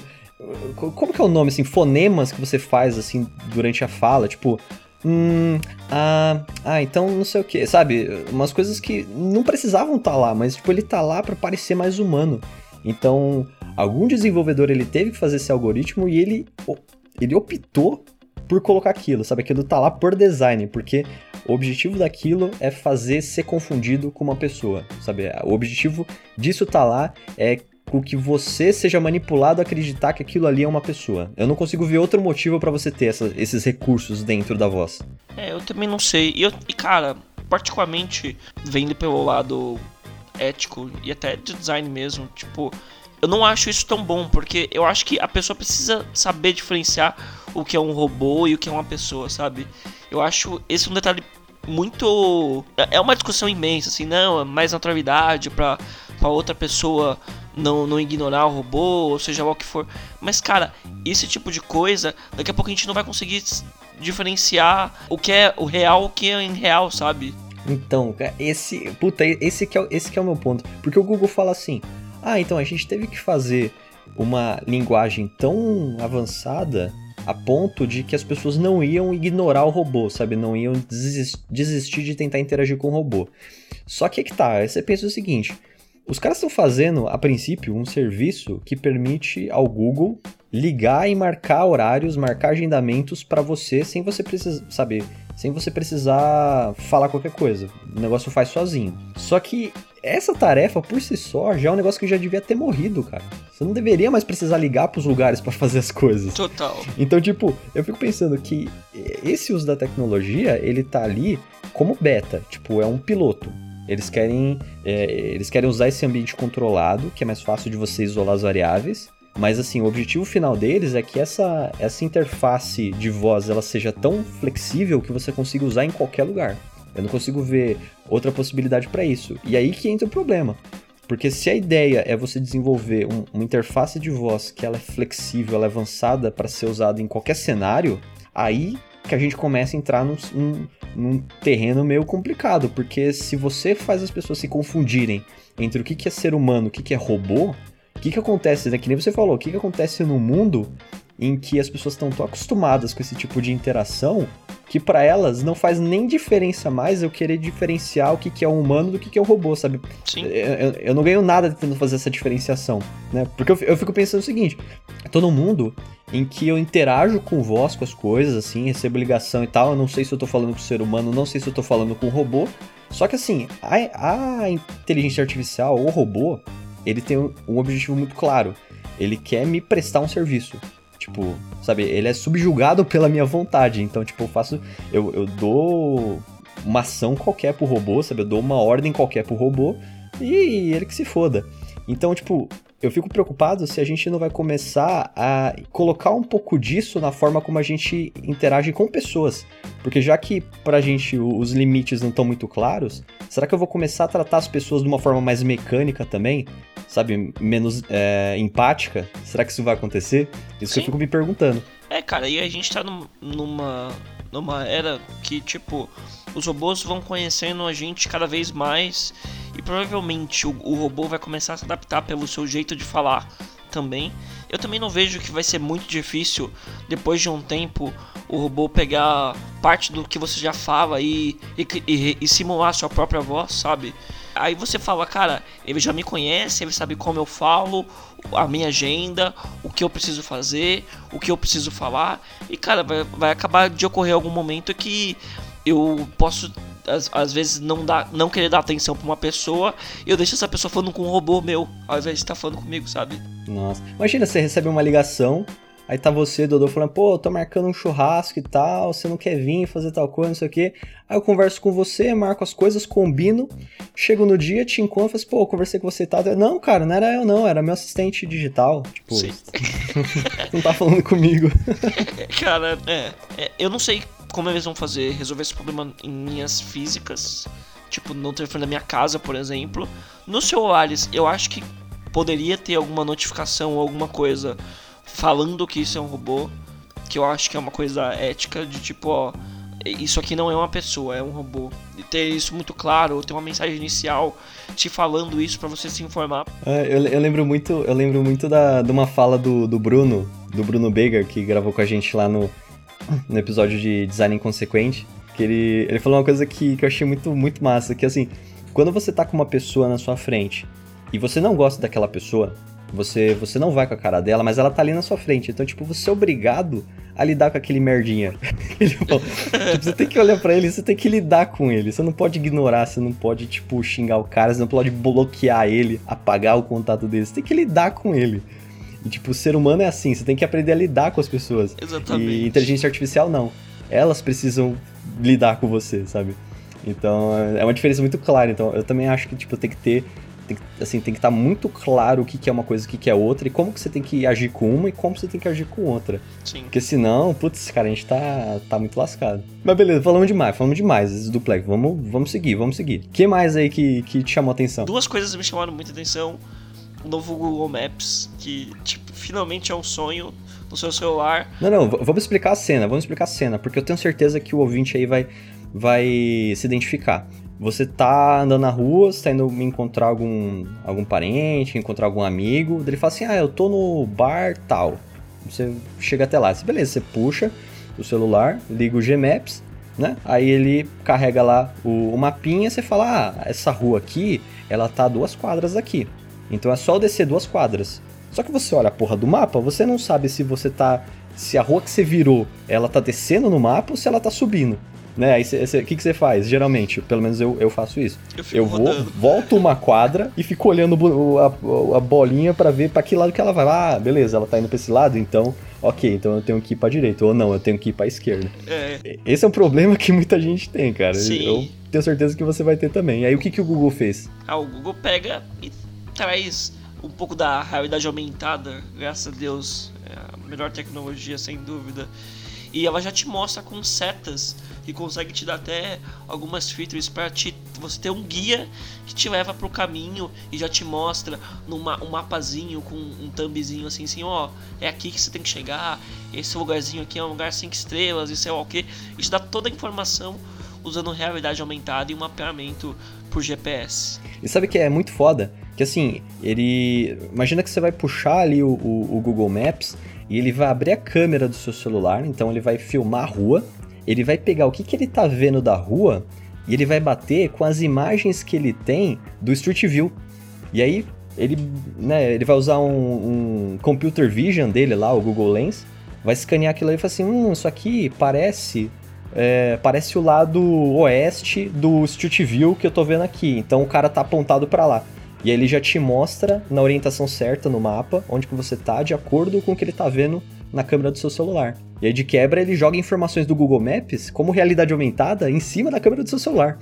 como que é o nome, assim? Fonemas que você faz, assim, durante a fala. Tipo, hum, ah, ah, então não sei o que, sabe? Umas coisas que não precisavam estar tá lá, mas, tipo, ele tá lá para parecer mais humano. Então, algum desenvolvedor ele teve que fazer esse algoritmo e ele, ele optou por colocar aquilo, sabe? Aquilo tá lá por design, porque o objetivo daquilo é fazer ser confundido com uma pessoa, sabe? O objetivo disso tá lá é com que você seja manipulado a acreditar que aquilo ali é uma pessoa. Eu não consigo ver outro motivo para você ter essa, esses recursos dentro da voz. É, eu também não sei. E, eu, e cara, particularmente vendo pelo lado ético e até de design mesmo, tipo, eu não acho isso tão bom, porque eu acho que a pessoa precisa saber diferenciar o que é um robô e o que é uma pessoa, sabe? Eu acho esse um detalhe muito. É, é uma discussão imensa, assim, não, é mais naturalidade pra, pra outra pessoa não, não ignorar o robô, ou seja lá o que for. Mas, cara, esse tipo de coisa, daqui a pouco a gente não vai conseguir diferenciar o que é o real o que é real, sabe? Então, esse. Puta, esse que, é, esse que é o meu ponto. Porque o Google fala assim: ah, então a gente teve que fazer uma linguagem tão avançada a ponto de que as pessoas não iam ignorar o robô, sabe? Não iam desistir de tentar interagir com o robô. Só que é que tá, aí você pensa o seguinte: os caras estão fazendo, a princípio, um serviço que permite ao Google ligar e marcar horários, marcar agendamentos para você sem você precisar, saber, sem você precisar falar qualquer coisa. O negócio faz sozinho. Só que essa tarefa por si só já é um negócio que já devia ter morrido, cara. Você não deveria mais precisar ligar pros lugares para fazer as coisas. Total. Então, tipo, eu fico pensando que esse uso da tecnologia, ele tá ali como beta, tipo, é um piloto. Eles querem, é, eles querem usar esse ambiente controlado, que é mais fácil de você isolar as variáveis. Mas assim, o objetivo final deles é que essa, essa interface de voz ela seja tão flexível que você consiga usar em qualquer lugar. Eu não consigo ver outra possibilidade para isso. E aí que entra o problema. Porque se a ideia é você desenvolver um, uma interface de voz que ela é flexível, ela é avançada para ser usada em qualquer cenário, aí que a gente começa a entrar num, num, num, terreno meio complicado, porque se você faz as pessoas se confundirem entre o que, que é ser humano, o que, que é robô, o que, que acontece, né? Que nem você falou, o que, que acontece no mundo em que as pessoas estão tão acostumadas com esse tipo de interação que para elas não faz nem diferença mais eu querer diferenciar o que, que é um humano do que, que é um robô, sabe? Sim. Eu, eu não ganho nada tentando fazer essa diferenciação, né? Porque eu, eu fico pensando o seguinte: tô num mundo em que eu interajo com voz, com as coisas, assim, recebo ligação e tal. Eu não sei se eu tô falando com o ser humano, não sei se eu tô falando com o robô. Só que assim, a, a inteligência artificial, o robô, ele tem um, um objetivo muito claro. Ele quer me prestar um serviço. Tipo, sabe, ele é subjugado pela minha vontade. Então, tipo, eu faço. Eu, eu dou uma ação qualquer pro robô, sabe? Eu dou uma ordem qualquer pro robô e ele que se foda. Então, tipo, eu fico preocupado se a gente não vai começar a colocar um pouco disso na forma como a gente interage com pessoas. Porque já que pra gente os limites não estão muito claros, será que eu vou começar a tratar as pessoas de uma forma mais mecânica também? Sabe, menos é, empática? Será que isso vai acontecer? Isso Sim. que eu fico me perguntando. É, cara, e a gente tá num, numa numa era que, tipo, os robôs vão conhecendo a gente cada vez mais e provavelmente o, o robô vai começar a se adaptar pelo seu jeito de falar também. Eu também não vejo que vai ser muito difícil, depois de um tempo, o robô pegar parte do que você já fala e, e, e, e simular a sua própria voz, sabe? Aí você fala, cara, ele já me conhece, ele sabe como eu falo, a minha agenda, o que eu preciso fazer, o que eu preciso falar. E, cara, vai, vai acabar de ocorrer algum momento que eu posso às, às, vezes não, dá, não querer dar atenção pra uma pessoa eu deixo essa pessoa falando com um robô meu, ao invés de estar falando comigo, sabe? Nossa. Imagina, você recebe uma ligação, aí tá você, Dodô, falando, pô, tô marcando um churrasco e tal, você não quer vir fazer tal coisa, não sei o quê. Aí eu converso com você, marco as coisas, combino, chego no dia, te encontro, falo assim, pô, conversei com você e tal. Não, cara, não era eu não, era meu assistente digital. Tipo, *laughs* não tá falando comigo. *laughs* cara, é, é, eu não sei como eles vão fazer, resolver esse problema em linhas físicas, tipo no telefone da minha casa, por exemplo. Nos celulares, eu acho que poderia ter alguma notificação ou alguma coisa falando que isso é um robô, que eu acho que é uma coisa ética de tipo, ó, isso aqui não é uma pessoa, é um robô. E ter isso muito claro, ter uma mensagem inicial te falando isso para você se informar. É, eu, eu, lembro muito, eu lembro muito da, de uma fala do, do Bruno, do Bruno Beger, que gravou com a gente lá no, no episódio de Design Inconsequente, que ele, ele falou uma coisa que, que eu achei muito, muito massa, que assim, quando você tá com uma pessoa na sua frente e você não gosta daquela pessoa, você, você não vai com a cara dela, mas ela tá ali na sua frente. Então, tipo, você é obrigado a lidar com aquele merdinha. *laughs* tipo, você tem que olhar para ele, você tem que lidar com ele. Você não pode ignorar, você não pode, tipo, xingar o cara, você não pode bloquear ele, apagar o contato dele. Você tem que lidar com ele. E, tipo, o ser humano é assim, você tem que aprender a lidar com as pessoas. Exatamente. E inteligência artificial, não. Elas precisam lidar com você, sabe? Então, é uma diferença muito clara. Então, eu também acho que, tipo, tem que ter... Tem, assim, tem que estar tá muito claro o que, que é uma coisa e o que, que é outra, e como que você tem que agir com uma e como você tem que agir com outra. Sim. Porque senão, putz, cara, a gente tá, tá muito lascado. Mas beleza, falamos demais, falamos demais esse duplex. Vamos, vamos seguir, vamos seguir. O que mais aí que, que te chamou a atenção? Duas coisas me chamaram muita atenção o novo Google Maps, que tipo, finalmente é um sonho no seu celular. Não, não, vamos explicar a cena, vamos explicar a cena, porque eu tenho certeza que o ouvinte aí vai, vai se identificar. Você tá andando na rua, você tá indo encontrar algum, algum parente, encontrar algum amigo, ele fala assim, ah, eu tô no bar tal. Você chega até lá, beleza, você puxa o celular, liga o Gmaps, né? Aí ele carrega lá o, o mapinha, você fala, ah, essa rua aqui, ela tá duas quadras aqui. Então é só descer duas quadras. Só que você olha a porra do mapa, você não sabe se você tá. Se a rua que você virou, ela tá descendo no mapa ou se ela tá subindo. Né? Aí o que, que você faz? Geralmente, pelo menos eu, eu faço isso. Eu, eu vou, rodando. volto uma quadra e fico olhando a, a bolinha para ver para que lado que ela vai. Ah, beleza, ela tá indo pra esse lado, então, ok, então eu tenho que ir pra direita. Ou não, eu tenho que ir pra esquerda. É. Esse é um problema que muita gente tem, cara. Sim. Eu tenho certeza que você vai ter também. Aí o que, que o Google fez? Ah, o Google pega e traz um pouco da realidade aumentada, graças a Deus, é a melhor tecnologia sem dúvida. E ela já te mostra com setas e consegue te dar até algumas features para te você ter um guia que te leva para o caminho e já te mostra numa um mapazinho com um thumbzinho assim, assim, ó, é aqui que você tem que chegar, esse lugarzinho aqui é um lugar 5 estrelas, isso é o que, e te dá toda a informação usando realidade aumentada e um mapeamento por GPS. E sabe que é muito foda? Que assim, ele. Imagina que você vai puxar ali o, o, o, Google Maps e ele vai abrir a câmera do seu celular, então ele vai filmar a rua, ele vai pegar o que, que ele tá vendo da rua e ele vai bater com as imagens que ele tem do Street View. E aí ele, né, ele vai usar um, um computer vision dele lá, o Google Lens, vai escanear aquilo aí e falar assim, hum, isso aqui parece é, parece o lado oeste do Street View que eu tô vendo aqui. Então o cara tá apontado para lá. E aí ele já te mostra na orientação certa no mapa onde que você tá, de acordo com o que ele tá vendo na câmera do seu celular. E aí de quebra ele joga informações do Google Maps como realidade aumentada em cima da câmera do seu celular.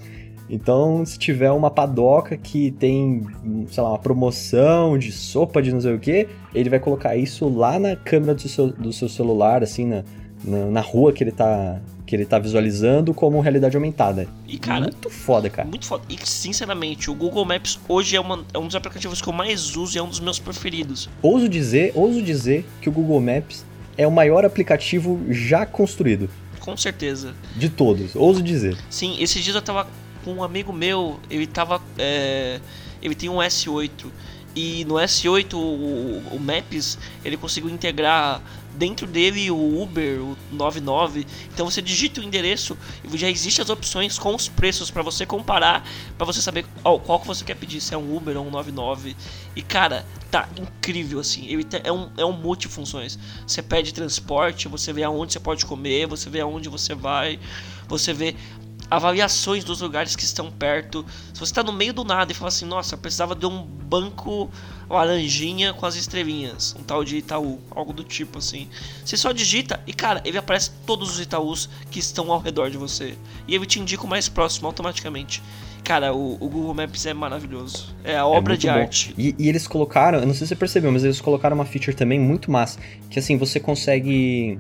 Então, se tiver uma padoca que tem, sei lá, uma promoção de sopa de não sei o que, ele vai colocar isso lá na câmera do seu, do seu celular, assim, na, na, na rua que ele tá que ele tá visualizando como realidade aumentada. E, cara, muito foda, cara. Muito foda. E, sinceramente, o Google Maps hoje é, uma, é um dos aplicativos que eu mais uso e é um dos meus preferidos. Ouso dizer, ouso dizer que o Google Maps é o maior aplicativo já construído. Com certeza. De todos, ouso dizer. Sim, esses dias eu tava com um amigo meu, ele tava. É, ele tem um S8. E no S8 o, o Maps ele conseguiu integrar dentro dele o Uber, o 99. Então você digita o endereço e já existem as opções com os preços para você comparar, para você saber oh, qual que você quer pedir, se é um Uber ou um 99. E cara, tá incrível assim. Ele é um é um multifunções. Você pede transporte, você vê aonde você pode comer, você vê aonde você vai, você vê avaliações dos lugares que estão perto. Se você está no meio do nada e fala assim, nossa, eu precisava de um banco laranjinha com as estrelinhas, um tal de Itaú, algo do tipo assim. Você só digita e cara, ele aparece todos os Itaús que estão ao redor de você e ele te indica o mais próximo automaticamente. Cara, o, o Google Maps é maravilhoso. É a obra é de bom. arte. E, e, eles colocaram, eu não sei se você percebeu, mas eles colocaram uma feature também muito massa. Que assim, você consegue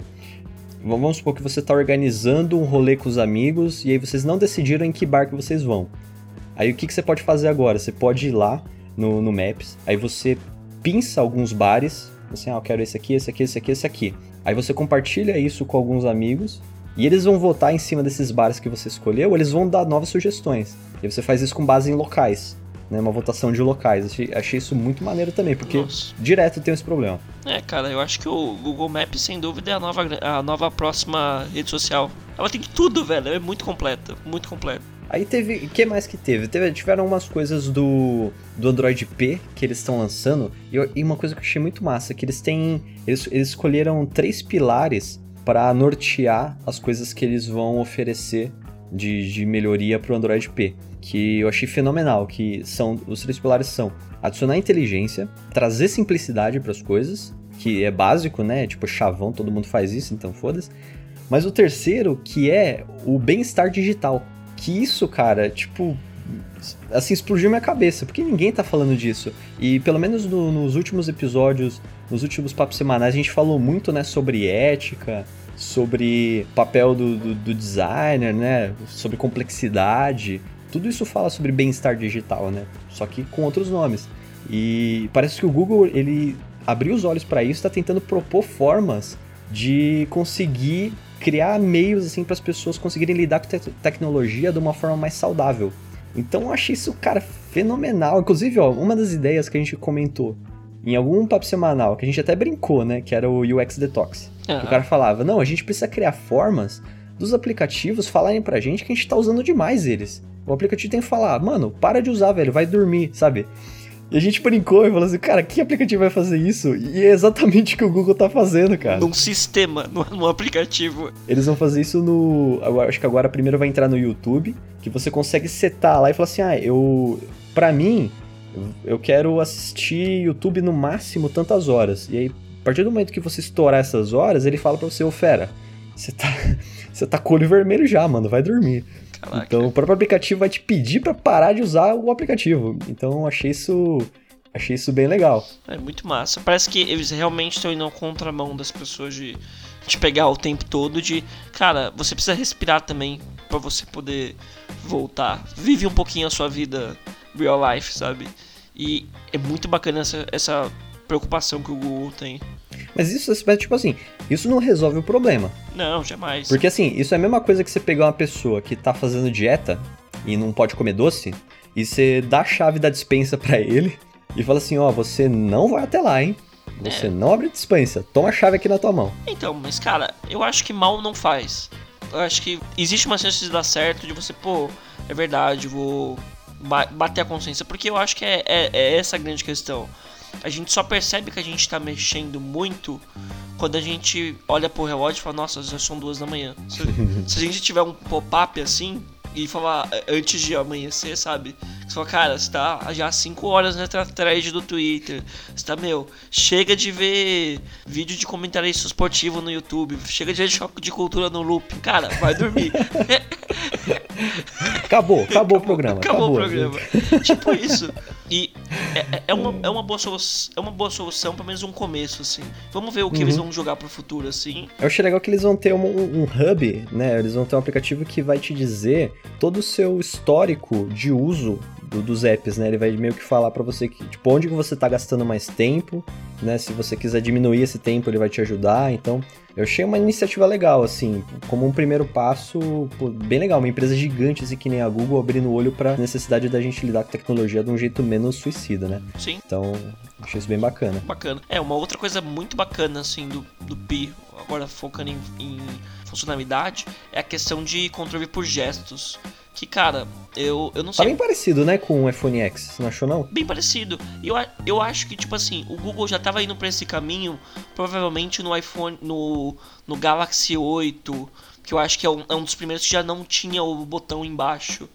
Vamos supor que você está organizando um rolê com os amigos e aí vocês não decidiram em que bar que vocês vão. Aí o que, que você pode fazer agora? Você pode ir lá no, no Maps, aí você pinça alguns bares, assim, ah, eu quero esse aqui, esse aqui, esse aqui, esse aqui. Aí você compartilha isso com alguns amigos e eles vão votar em cima desses bares que você escolheu, eles vão dar novas sugestões. E você faz isso com base em locais né, uma votação de locais. Achei, achei isso muito maneiro também, porque Nossa. direto tem esse problema. É, cara, eu acho que o Google Maps, sem dúvida, é a nova, a nova próxima rede social. Ela tem tudo, velho, é muito completa, muito completa. Aí teve. O que mais que teve? teve? Tiveram umas coisas do, do Android P que eles estão lançando. E, eu, e, uma coisa que eu achei muito massa: que eles têm. Eles, eles escolheram três pilares para nortear as coisas que eles vão oferecer de, de melhoria para o Android P que eu achei fenomenal, que são os três pilares são adicionar inteligência, trazer simplicidade para as coisas, que é básico, né? Tipo, chavão, todo mundo faz isso, então foda-se. Mas o terceiro, que é o bem-estar digital. Que isso, cara, tipo, assim, explodiu minha cabeça, porque ninguém tá falando disso. E pelo menos no, nos últimos episódios, nos últimos papos semanais, a gente falou muito, né, sobre ética, sobre papel do, do, do designer, né, sobre complexidade. Tudo isso fala sobre bem-estar digital, né? Só que com outros nomes. E parece que o Google, ele abriu os olhos para isso, está tentando propor formas de conseguir criar meios assim para as pessoas conseguirem lidar com te tecnologia de uma forma mais saudável. Então eu achei isso, cara, fenomenal. Inclusive, ó, uma das ideias que a gente comentou em algum papo semanal, que a gente até brincou, né, que era o UX Detox. Uhum. O cara falava: "Não, a gente precisa criar formas dos aplicativos falarem pra gente que a gente tá usando demais eles. O aplicativo tem que falar, mano, para de usar, velho, vai dormir, sabe? E a gente brincou e falou assim, cara, que aplicativo vai fazer isso? E é exatamente o que o Google tá fazendo, cara. Num sistema, *laughs* num aplicativo. Eles vão fazer isso no. Acho que agora primeiro vai entrar no YouTube, que você consegue setar lá e falar assim, ah, eu. Pra mim, eu quero assistir YouTube no máximo tantas horas. E aí, partir do momento que você estourar essas horas, ele fala pra você, ô fera, você tá. *laughs* Você tá com o olho vermelho já, mano, vai dormir. Caraca. Então o próprio aplicativo vai te pedir para parar de usar o aplicativo. Então achei isso achei isso bem legal. É muito massa. Parece que eles realmente estão indo ao contramão das pessoas de te pegar o tempo todo de, cara, você precisa respirar também para você poder voltar. Vive um pouquinho a sua vida real life, sabe? E é muito bacana essa, essa preocupação que o Google tem. Mas isso, tipo assim, isso não resolve o problema. Não, jamais. Porque assim, isso é a mesma coisa que você pegar uma pessoa que tá fazendo dieta e não pode comer doce, e você dá a chave da dispensa para ele e fala assim, ó, oh, você não vai até lá, hein? Você é. não abre a dispensa, toma a chave aqui na tua mão. Então, mas cara, eu acho que mal não faz. Eu acho que existe uma chance de dar certo, de você, pô, é verdade, vou bater a consciência, porque eu acho que é, é, é essa a grande questão. A gente só percebe que a gente tá mexendo muito quando a gente olha pro relógio e fala, nossa, já são duas da manhã. Se, *laughs* se a gente tiver um pop-up assim e falar antes de amanhecer, sabe? Você fala, cara, você tá já 5 horas na thread do Twitter. Você tá, meu, chega de ver vídeo de comentarista esportivo no YouTube. Chega de ver choque de cultura no loop. Cara, vai dormir. *laughs* acabou, acabou o programa. Acabou, acabou o programa. tipo isso. E é, é, é, uma, é, uma boa solução, é uma boa solução, pelo menos um começo, assim. Vamos ver o que uhum. eles vão jogar pro futuro, assim. Eu achei legal que eles vão ter um, um, hub, né? Eles vão ter um aplicativo que vai te dizer todo o seu histórico de uso do, dos apps, né? Ele vai meio que falar para você que, tipo, onde que você tá gastando mais tempo, né? Se você quiser diminuir esse tempo, ele vai te ajudar. Então, eu achei uma iniciativa legal, assim, como um primeiro passo, pô, bem legal. Uma empresa gigante, assim, que nem a Google, abrindo o olho pra necessidade da gente lidar com tecnologia de um jeito menos suicida, né? Sim. Então, achei isso bem bacana. Bacana. É, uma outra coisa muito bacana, assim, do, do Pi, agora focando em, em funcionalidade, é a questão de controle por gestos que, cara, eu, eu não Tá sei. bem parecido, né, com o iPhone X, você não achou não? bem parecido. Eu, eu acho que, tipo assim, o Google já tava indo pra esse caminho, provavelmente no iPhone, no, no Galaxy 8, que eu acho que é um, é um dos primeiros que já não tinha o botão embaixo.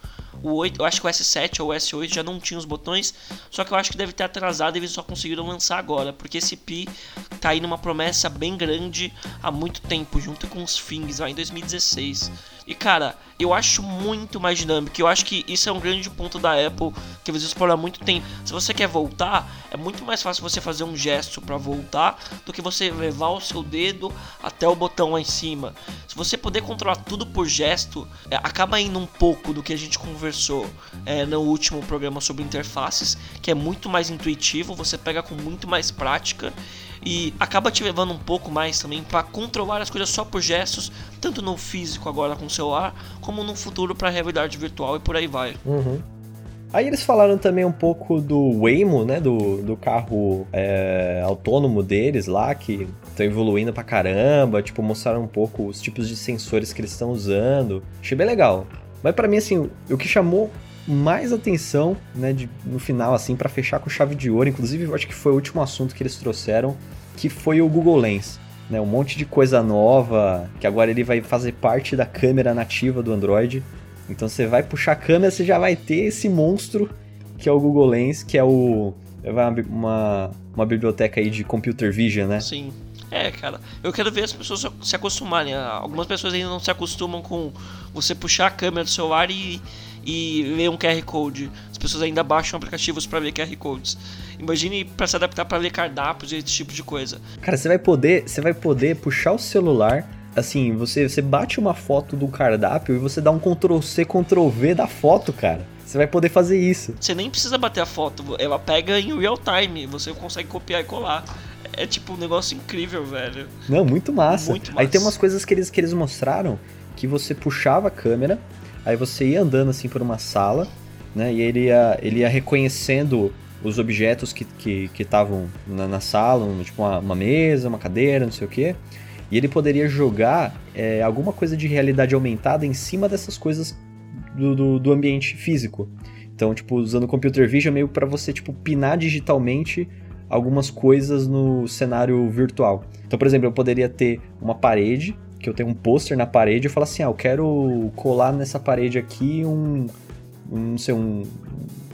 O 8, eu acho que o S7 ou o S8 já não tinha os botões, só que eu acho que deve ter atrasado e eles só conseguiram lançar agora, porque esse Pi tá aí numa promessa bem grande há muito tempo, junto com os Things lá em 2016. E cara, eu acho muito mais dinâmico. Eu acho que isso é um grande ponto da Apple que eles exploram há muito tempo. Se você quer voltar, é muito mais fácil você fazer um gesto para voltar do que você levar o seu dedo até o botão lá em cima. Se você puder controlar tudo por gesto, é, acaba indo um pouco do que a gente conversou é, no último programa sobre interfaces, que é muito mais intuitivo, você pega com muito mais prática e acaba te levando um pouco mais também para controlar as coisas só por gestos, tanto no físico agora com o celular, como no futuro para realidade virtual e por aí vai. Uhum. Aí eles falaram também um pouco do Waymo, né? Do, do carro é, autônomo deles lá, que estão evoluindo pra caramba. Tipo, mostraram um pouco os tipos de sensores que eles estão usando. Achei bem legal. Mas pra mim, assim, o que chamou mais atenção, né, de, no final, assim, pra fechar com chave de ouro, inclusive eu acho que foi o último assunto que eles trouxeram, que foi o Google Lens. Né, um monte de coisa nova, que agora ele vai fazer parte da câmera nativa do Android. Então você vai puxar a câmera, você já vai ter esse monstro que é o Google Lens, que é o é uma, uma, uma biblioteca aí de computer vision, né? Sim. É, cara, eu quero ver as pessoas se acostumarem. Algumas pessoas ainda não se acostumam com você puxar a câmera do celular e, e ler um QR Code. As pessoas ainda baixam aplicativos para ler QR Codes. Imagine para se adaptar para ler cardápios e esse tipo de coisa. Cara, você vai poder, você vai poder puxar o celular, assim, você, você bate uma foto do cardápio e você dá um Ctrl C, Ctrl V da foto, cara. Você vai poder fazer isso. Você nem precisa bater a foto, ela pega em real time, você consegue copiar e colar. É tipo um negócio incrível, velho. Não, muito massa. Muito Aí massa. tem umas coisas que eles, que eles mostraram que você puxava a câmera, aí você ia andando assim por uma sala, né? E ele ia, ele ia reconhecendo os objetos que estavam que, estavam na, na sala, tipo uma, uma mesa, uma cadeira, não sei o quê. E ele poderia jogar é, alguma coisa de realidade aumentada em cima dessas coisas do, do, do ambiente físico. Então, tipo, usando computer vision meio para você, tipo, pinar digitalmente algumas coisas no cenário virtual. Então, por exemplo, eu poderia ter uma parede, que eu tenho um pôster na parede, e falo assim, ah, eu quero colar nessa parede aqui um, um não sei, um,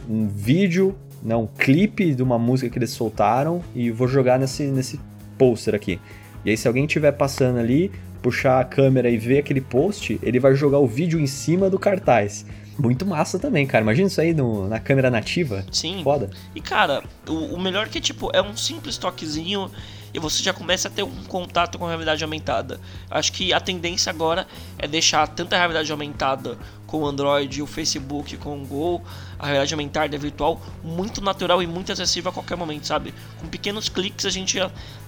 um vídeo, né, um clipe de uma música que eles soltaram e vou jogar nesse, nesse pôster aqui. E aí, se alguém estiver passando ali, puxar a câmera e ver aquele post, ele vai jogar o vídeo em cima do cartaz. Muito massa também, cara. Imagina isso aí no, na câmera nativa. Sim. Foda. E cara, o, o melhor que tipo, é um simples toquezinho e você já começa a ter um contato com a realidade aumentada. Acho que a tendência agora é deixar tanta realidade aumentada com o Android, o Facebook, com o Google, a realidade aumentada virtual, muito natural e muito acessível a qualquer momento, sabe? Com pequenos cliques a gente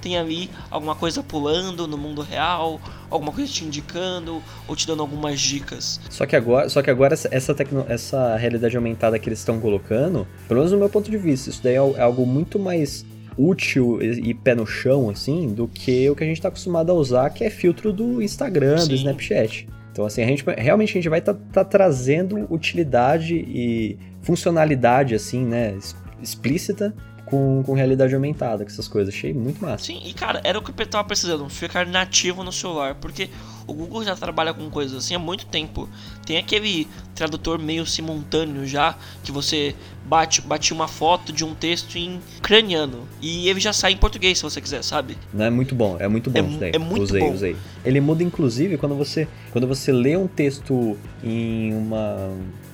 tem ali alguma coisa pulando no mundo real, alguma coisa te indicando ou te dando algumas dicas. Só que agora, só que agora essa, tecno, essa realidade aumentada que eles estão colocando, pelo menos no meu ponto de vista, isso daí é, é algo muito mais útil e, pé no chão, assim, do que o que a gente tá acostumado a usar, que é filtro do Instagram, Sim. do Snapchat. Então, assim, a gente realmente a gente vai estar tá, tá trazendo utilidade e funcionalidade, assim, né, explícita com, com realidade aumentada, com essas coisas. Achei muito massa. Sim, e cara, era o que eu tava precisando, ficar nativo no celular, porque o Google já trabalha com coisas assim há muito tempo. Tem aquele tradutor meio simultâneo já, que você bate, bate uma foto de um texto em ucraniano e ele já sai em português se você quiser, sabe? Não é muito bom, é muito bom É isso daí. é muito usei, bom. usei. Ele muda inclusive quando você quando você lê um texto em uma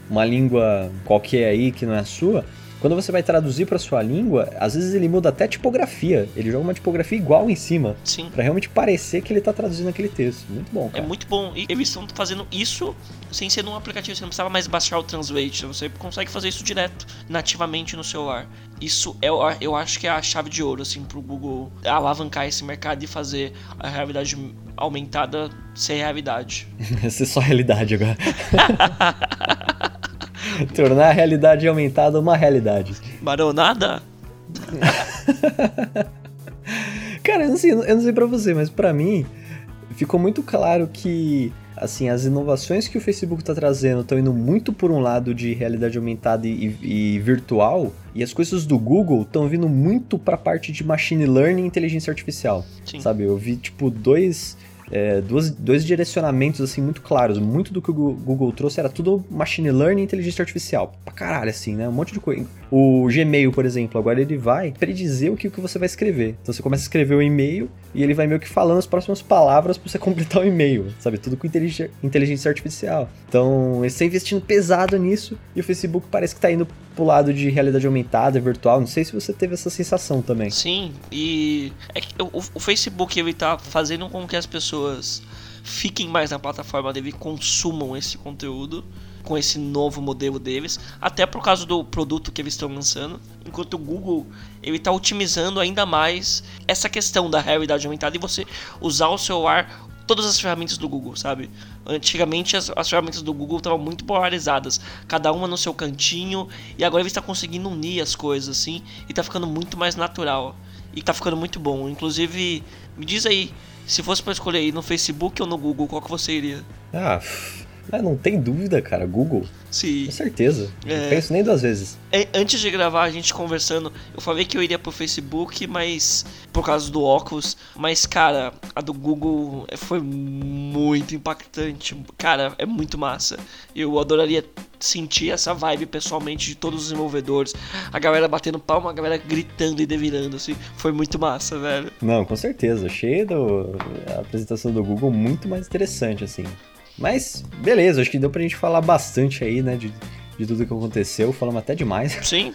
uma língua qualquer aí que não é a sua, quando você vai traduzir para sua língua, às vezes ele muda até a tipografia. Ele joga uma tipografia igual em cima. Sim. Pra realmente parecer que ele tá traduzindo aquele texto. Muito bom, É cara. muito bom. E eles estão fazendo isso sem ser num aplicativo. Você não precisava mais baixar o Translate. Você consegue fazer isso direto, nativamente no celular. Isso é, eu acho que é a chave de ouro, assim, pro Google alavancar esse mercado e fazer a realidade aumentada ser realidade. *laughs* É só realidade agora. *laughs* *laughs* Tornar a realidade aumentada uma realidade. Maronada? *laughs* Cara, eu não sei, eu não sei pra você, mas pra mim ficou muito claro que assim, as inovações que o Facebook tá trazendo estão indo muito por um lado de realidade aumentada e, e virtual, e as coisas do Google estão vindo muito pra parte de machine learning e inteligência artificial. Sim. Sabe, eu vi tipo dois é, duas, dois direcionamentos assim muito claros. Muito do que o Google trouxe era tudo machine learning e inteligência artificial. Pra caralho, assim, né? Um monte de coisa. O Gmail, por exemplo, agora ele vai predizer o que, o que você vai escrever. Então você começa a escrever o e-mail e ele vai meio que falando as próximas palavras pra você *laughs* completar o e-mail, sabe? Tudo com inteligência, artificial. Então eles estão investindo pesado nisso e o Facebook parece que tá indo pro lado de realidade aumentada, virtual. Não sei se você teve essa sensação também. Sim, e é o, o Facebook ele tá fazendo com que as pessoas fiquem mais na plataforma dele, consumam esse conteúdo com esse novo modelo deles, até por causa do produto que eles estão lançando, enquanto o Google ele tá otimizando ainda mais essa questão da realidade aumentada e você usar o celular todas as ferramentas do Google, sabe? Antigamente as, as ferramentas do Google estavam muito polarizadas, cada uma no seu cantinho, e agora ele está conseguindo unir as coisas assim, e tá ficando muito mais natural. E tá ficando muito bom. Inclusive, me diz aí, se fosse para escolher no Facebook ou no Google, qual que você iria? Ah, ah, não tem dúvida, cara. Google, Se com certeza. É. Não penso nem duas vezes. É, Antes de gravar, a gente conversando, eu falei que eu iria pro Facebook, mas por causa do óculos, mas cara, a do Google foi muito impactante. Cara, é muito massa. Eu adoraria sentir essa vibe pessoalmente de todos os desenvolvedores, a galera batendo palma, a galera gritando e delirando assim. Foi muito massa, velho. Não, com certeza. Achei do, a apresentação do Google muito mais interessante, assim. Mas, beleza, acho que deu pra gente falar bastante aí, né, de, de tudo que aconteceu. Falamos até demais. *laughs* Sim,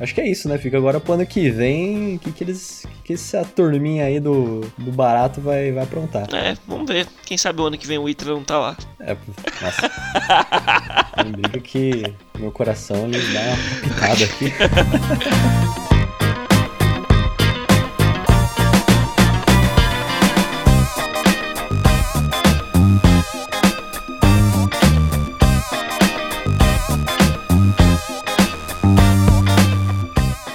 Acho que é isso, né? Fica agora pro ano que vem, o que, que eles. que, que essa turminha aí do, do barato vai, vai aprontar. é, vamos ver. Quem sabe o ano que vem o Itra não tá lá. É, nossa. *laughs* Não que meu coração ele dá uma pitada aqui. *laughs*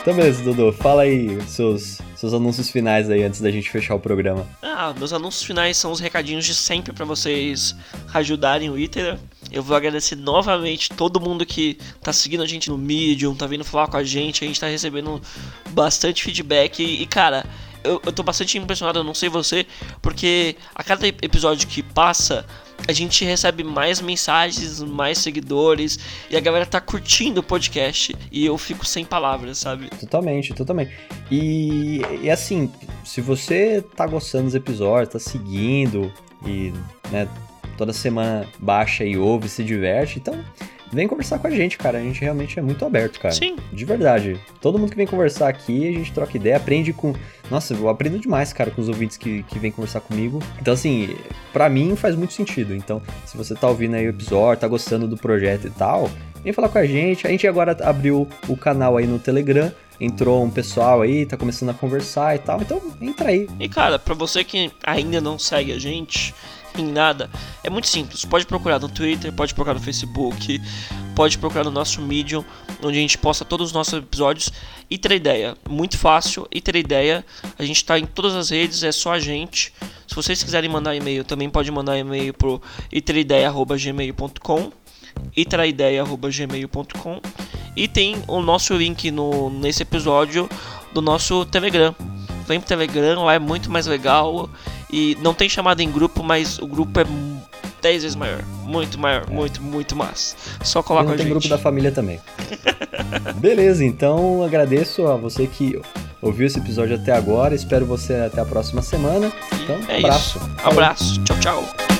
Então beleza, Dudu, fala aí seus, seus anúncios finais aí antes da gente fechar o programa. Ah, meus anúncios finais são os recadinhos de sempre pra vocês ajudarem o Itera. Eu vou agradecer novamente todo mundo que tá seguindo a gente no Medium, tá vindo falar com a gente, a gente tá recebendo bastante feedback e, e, cara, eu, eu tô bastante impressionado, eu não sei você, porque a cada episódio que passa, a gente recebe mais mensagens, mais seguidores e a galera tá curtindo o podcast e eu fico sem palavras, sabe? Totalmente, totalmente. E, e assim, se você tá gostando dos episódios, tá seguindo e, né, toda semana baixa e ouve, se diverte, então vem conversar com a gente, cara. A gente realmente é muito aberto, cara. Sim. De verdade. Todo mundo que vem conversar aqui, a gente troca ideia, aprende com. Nossa, eu aprendo demais, cara, com os ouvintes que, que vêm conversar comigo. Então, assim, pra mim faz muito sentido. Então, se você tá ouvindo aí o episódio, tá gostando do projeto e tal, vem falar com a gente. A gente agora abriu o canal aí no Telegram. Entrou um pessoal aí, tá começando a conversar e tal. Então, entra aí. E cara, pra você que ainda não segue a gente em nada, é muito simples. Pode procurar no Twitter, pode procurar no Facebook, pode procurar no nosso Medium, onde a gente posta todos os nossos episódios. E ter ideia, muito fácil. E ter ideia, a gente tá em todas as redes, é só a gente. Se vocês quiserem mandar e-mail, também pode mandar e-mail pro iterideia@gmail.com itraideia.gmail.com e tem o nosso link no, nesse episódio do nosso Telegram. Vem pro Telegram, lá é muito mais legal e não tem chamada em grupo, mas o grupo é 10 vezes maior. Muito maior, muito, muito massa. Só coloca não a tem gente. grupo da família também. Beleza, então agradeço a você que ouviu esse episódio até agora. Espero você até a próxima semana. Então, é abraço. isso. Abraço. Tchau, tchau.